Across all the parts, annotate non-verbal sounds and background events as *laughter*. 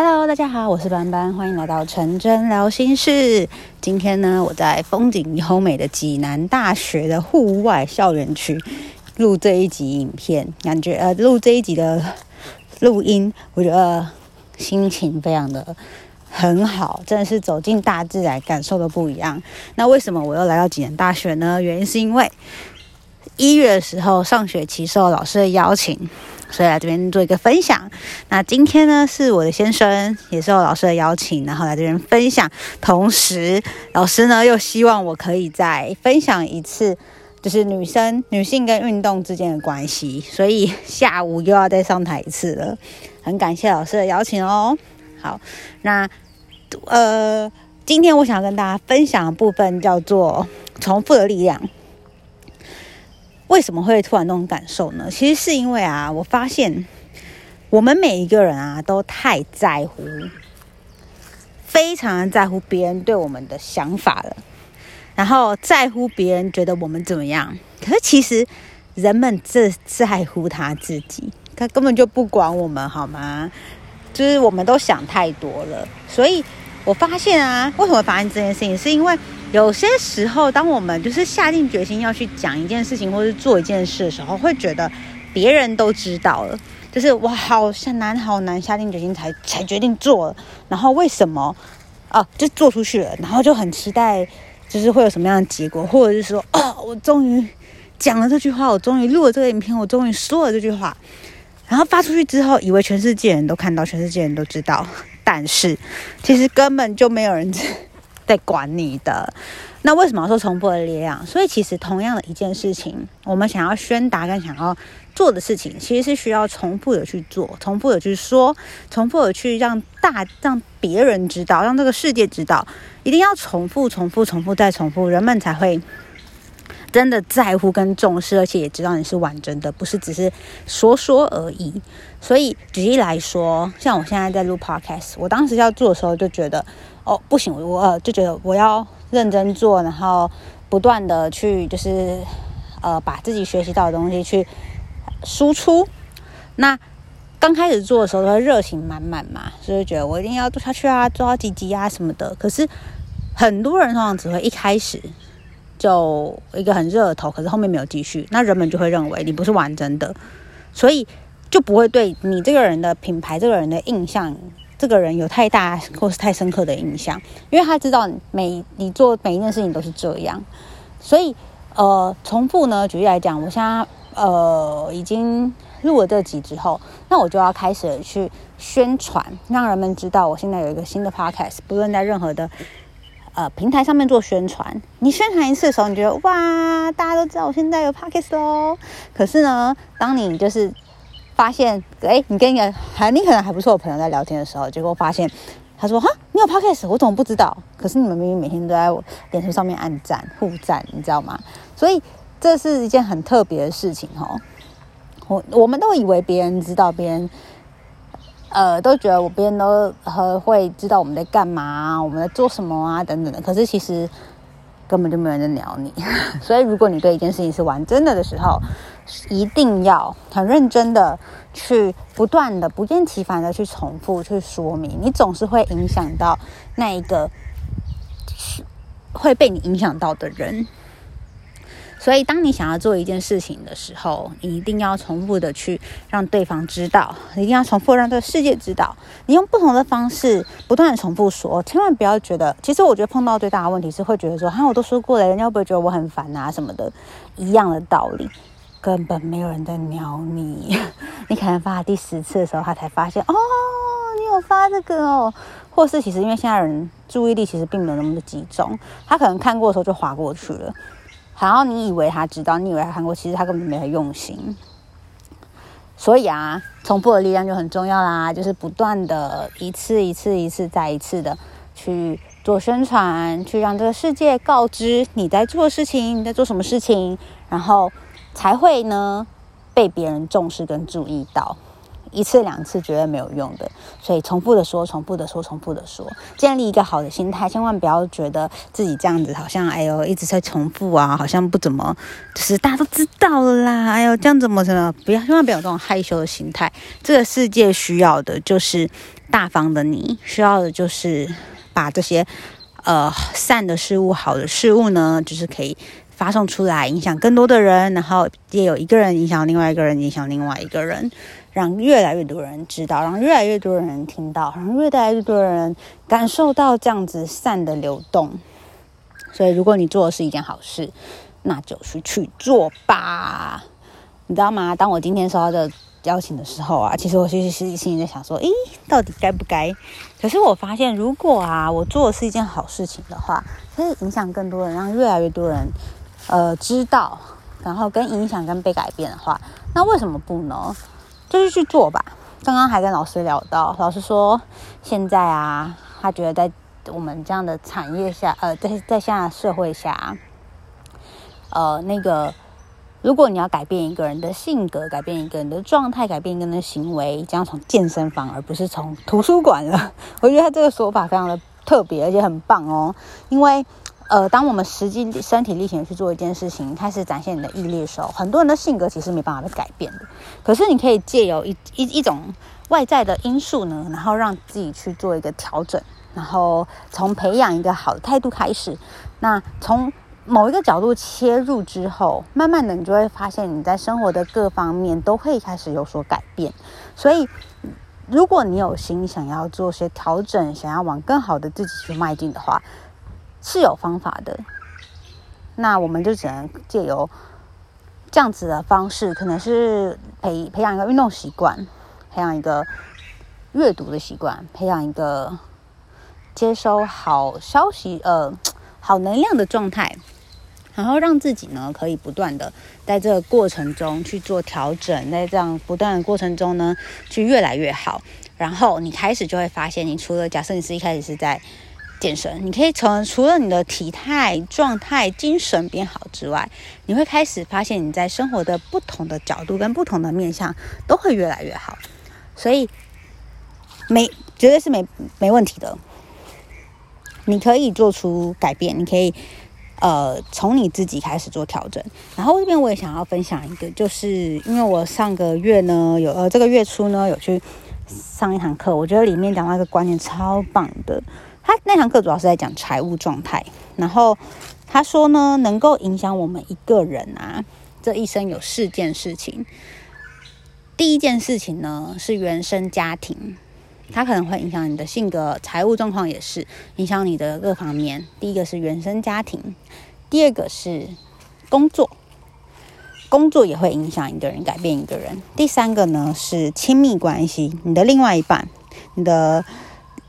Hello，大家好，我是班班，欢迎来到陈真聊心事。今天呢，我在风景优美的济南大学的户外校园区录这一集影片，感觉呃，录这一集的录音，我觉得心情非常的很好，真的是走进大自然，感受都不一样。那为什么我又来到济南大学呢？原因是因为一月的时候上学期受老师的邀请。所以来这边做一个分享。那今天呢，是我的先生，也是我老师的邀请，然后来这边分享。同时，老师呢又希望我可以再分享一次，就是女生、女性跟运动之间的关系。所以下午又要再上台一次了。很感谢老师的邀请哦。好，那呃，今天我想跟大家分享的部分叫做重复的力量。为什么会突然那种感受呢？其实是因为啊，我发现我们每一个人啊，都太在乎，非常在乎别人对我们的想法了，然后在乎别人觉得我们怎么样。可是其实人们只在乎他自己，他根本就不管我们，好吗？就是我们都想太多了，所以。我发现啊，为什么发生这件事情？是因为有些时候，当我们就是下定决心要去讲一件事情，或是做一件事的时候，会觉得别人都知道了，就是哇，好难，好难，下定决心才才决定做。然后为什么啊？就做出去了，然后就很期待，就是会有什么样的结果，或者是说，哦，我终于讲了这句话，我终于录了这个影片，我终于说了这句话，然后发出去之后，以为全世界人都看到，全世界人都知道。但是，其实根本就没有人知 *laughs* 在管你的。那为什么要说重复的力量？所以，其实同样的一件事情，我们想要宣达跟想要做的事情，其实是需要重复的去做，重复的去说，重复的去让大让别人知道，让这个世界知道，一定要重复、重复、重复再重复，人们才会。真的在乎跟重视，而且也知道你是完整的，不是只是说说而已。所以举例来说，像我现在在录 podcast，我当时要做的时候就觉得，哦，不行，我呃就觉得我要认真做，然后不断的去就是呃把自己学习到的东西去输出。那刚开始做的时候，都会热情满满嘛，所以觉得我一定要做下去啊，做到几集啊什么的。可是很多人通常只会一开始。就一个很热头，可是后面没有继续，那人们就会认为你不是完整的，所以就不会对你这个人的品牌、这个人的印象、这个人有太大或是太深刻的印象，因为他知道每你做每一件事情都是这样，所以呃，重复呢，举例来讲，我现在呃已经录了这集之后，那我就要开始去宣传，让人们知道我现在有一个新的 podcast，不论在任何的。呃，平台上面做宣传，你宣传一次的时候，你觉得哇，大家都知道我现在有 podcast 喽。可是呢，当你就是发现，哎，你跟一个还你可能还不错的朋友在聊天的时候，结果发现他说哈，你有 podcast，我怎么不知道？可是你们明明每天都在我脸书上面按赞互赞，你知道吗？所以这是一件很特别的事情哦。我我们都以为别人知道别人。呃，都觉得我别人都和会知道我们在干嘛，我们在做什么啊，等等的。可是其实根本就没有人在鸟你。*laughs* 所以如果你对一件事情是玩真的的时候，一定要很认真的去不断的不厌其烦的去重复去说明，你总是会影响到那一个会被你影响到的人。所以，当你想要做一件事情的时候，你一定要重复的去让对方知道，一定要重复让这个世界知道。你用不同的方式不断的重复说，千万不要觉得。其实我觉得碰到最大的问题是会觉得说，哈，我都说过了，人家会不会觉得我很烦啊什么的？一样的道理，根本没有人在鸟你。*laughs* 你可能发第十次的时候，他才发现哦，你有发这个哦。或是其实因为现在人注意力其实并没有那么的集中，他可能看过的时候就滑过去了。然后你以为他知道，你以为他看过，其实他根本没有用心。所以啊，重复的力量就很重要啦，就是不断的一次一次一次再一次的去做宣传，去让这个世界告知你在做事情，你在做什么事情，然后才会呢被别人重视跟注意到。一次两次绝对没有用的，所以重复的说，重复的说，重复的说，建立一个好的心态，千万不要觉得自己这样子好像哎呦一直在重复啊，好像不怎么，就是大家都知道了啦，哎呦这样怎么怎么，不要千万不要有这种害羞的心态。这个世界需要的就是大方的你，需要的就是把这些呃善的事物、好的事物呢，就是可以。发送出来，影响更多的人，然后也有一个人影响另外一个人，影响另外一个人，让越来越多人知道，让越来越多人听到，让越来越多人感受到这样子善的流动。所以，如果你做的是一件好事，那就去去做吧。你知道吗？当我今天收到的邀请的时候啊，其实我其实是心里在想说，诶，到底该不该？可是我发现，如果啊，我做的是一件好事情的话，可以影响更多人，让越来越多人。呃，知道，然后跟影响跟被改变的话，那为什么不呢？就是去做吧。刚刚还跟老师聊到，老师说现在啊，他觉得在我们这样的产业下，呃，在在现在社会下，呃，那个如果你要改变一个人的性格，改变一个人的状态，改变一个人的行为，将要从健身房而不是从图书馆了。*laughs* 我觉得他这个说法非常的特别，而且很棒哦，因为。呃，当我们实际身体力行去做一件事情，开始展现你的毅力的时候，很多人的性格其实没办法被改变的。可是你可以借由一一一种外在的因素呢，然后让自己去做一个调整，然后从培养一个好的态度开始。那从某一个角度切入之后，慢慢的你就会发现你在生活的各方面都会开始有所改变。所以，如果你有心想要做些调整，想要往更好的自己去迈进的话，是有方法的，那我们就只能借由这样子的方式，可能是培培养一个运动习惯，培养一个阅读的习惯，培养一个接收好消息、呃好能量的状态，然后让自己呢可以不断的在这个过程中去做调整，在这样不断的过程中呢去越来越好，然后你开始就会发现，你除了假设你是一开始是在。健身，你可以从除了你的体态、状态、精神变好之外，你会开始发现你在生活的不同的角度跟不同的面向都会越来越好，所以没绝对是没没问题的。你可以做出改变，你可以呃从你自己开始做调整。然后这边我也想要分享一个，就是因为我上个月呢有呃这个月初呢有去上一堂课，我觉得里面讲到一个观念超棒的。他那堂课主要是在讲财务状态，然后他说呢，能够影响我们一个人啊，这一生有四件事情。第一件事情呢是原生家庭，它可能会影响你的性格，财务状况也是影响你的各方面。第一个是原生家庭，第二个是工作，工作也会影响一个人，改变一个人。第三个呢是亲密关系，你的另外一半，你的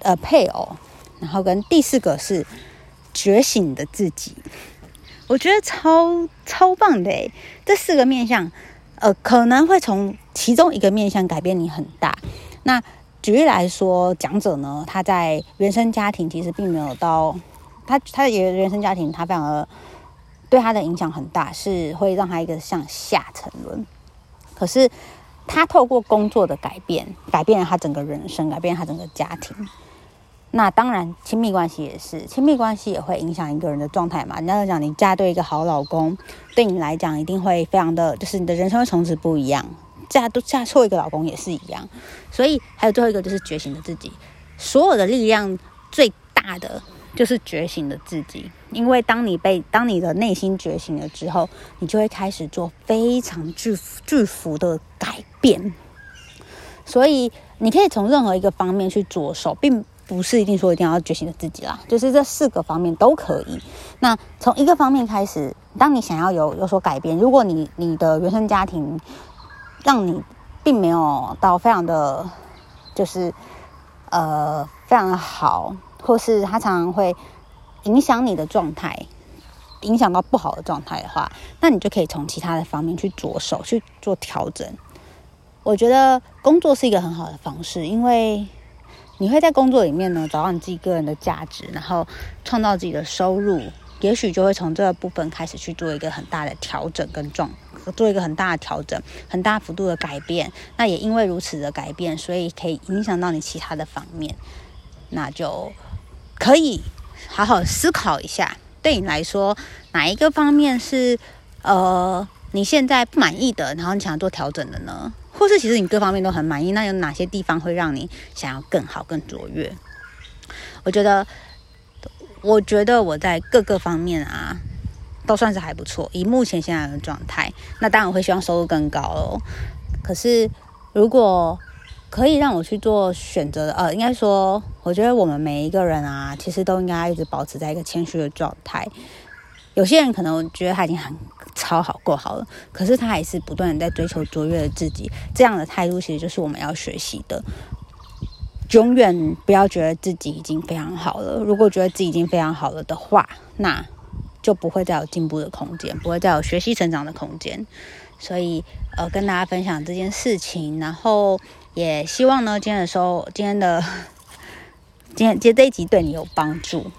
呃配偶。然后跟第四个是觉醒的自己，我觉得超超棒的诶，这四个面向，呃，可能会从其中一个面向改变你很大。那举例来说，讲者呢，他在原生家庭其实并没有到他他的原生家庭，他反而对他的影响很大，是会让他一个向下沉沦。可是他透过工作的改变，改变了他整个人生，改变了他整个家庭。那当然，亲密关系也是，亲密关系也会影响一个人的状态嘛。人家讲，你嫁对一个好老公，对你来讲一定会非常的，就是你的人生会从此不一样。嫁都嫁错一个老公也是一样。所以还有最后一个就是觉醒的自己，所有的力量最大的就是觉醒的自己。因为当你被当你的内心觉醒了之后，你就会开始做非常巨巨幅的改变。所以你可以从任何一个方面去着手，并。不是一定说一定要觉醒的自己啦，就是这四个方面都可以。那从一个方面开始，当你想要有有所改变，如果你你的原生家庭让你并没有到非常的，就是呃非常的好，或是他常常会影响你的状态，影响到不好的状态的话，那你就可以从其他的方面去着手去做调整。我觉得工作是一个很好的方式，因为。你会在工作里面呢，找到你自己个人的价值，然后创造自己的收入，也许就会从这个部分开始去做一个很大的调整跟状做一个很大的调整，很大幅度的改变。那也因为如此的改变，所以可以影响到你其他的方面，那就可以好好思考一下，对你来说哪一个方面是呃你现在不满意的，然后你想要做调整的呢？或是其实你各方面都很满意，那有哪些地方会让你想要更好、更卓越？我觉得，我觉得我在各个方面啊，都算是还不错。以目前现在的状态，那当然我会希望收入更高哦。可是，如果可以让我去做选择的，呃，应该说，我觉得我们每一个人啊，其实都应该一直保持在一个谦虚的状态。有些人可能觉得他已经很超好够好了，可是他还是不断的在追求卓越的自己。这样的态度其实就是我们要学习的。永远不要觉得自己已经非常好了。如果觉得自己已经非常好了的话，那就不会再有进步的空间，不会再有学习成长的空间。所以，呃，跟大家分享这件事情，然后也希望呢，今天的时候，今天的今天今天这一集对你有帮助。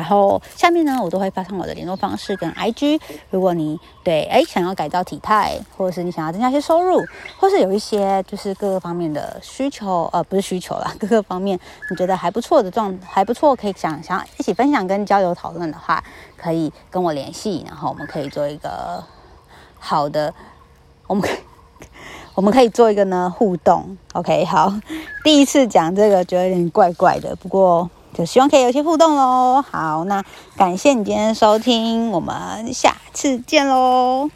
然后下面呢，我都会发上我的联络方式跟 IG。如果你对诶想要改造体态，或者是你想要增加一些收入，或是有一些就是各个方面的需求，呃，不是需求啦，*laughs* 各个方面你觉得还不错的状还不错，可以想想一起分享跟交流讨论的话，可以跟我联系，然后我们可以做一个好的，我们可 *laughs* 以我们可以做一个呢互动。OK，好，第一次讲这个觉得有点怪怪的，不过。就希望可以有些互动喽。好，那感谢你今天的收听，我们下次见喽。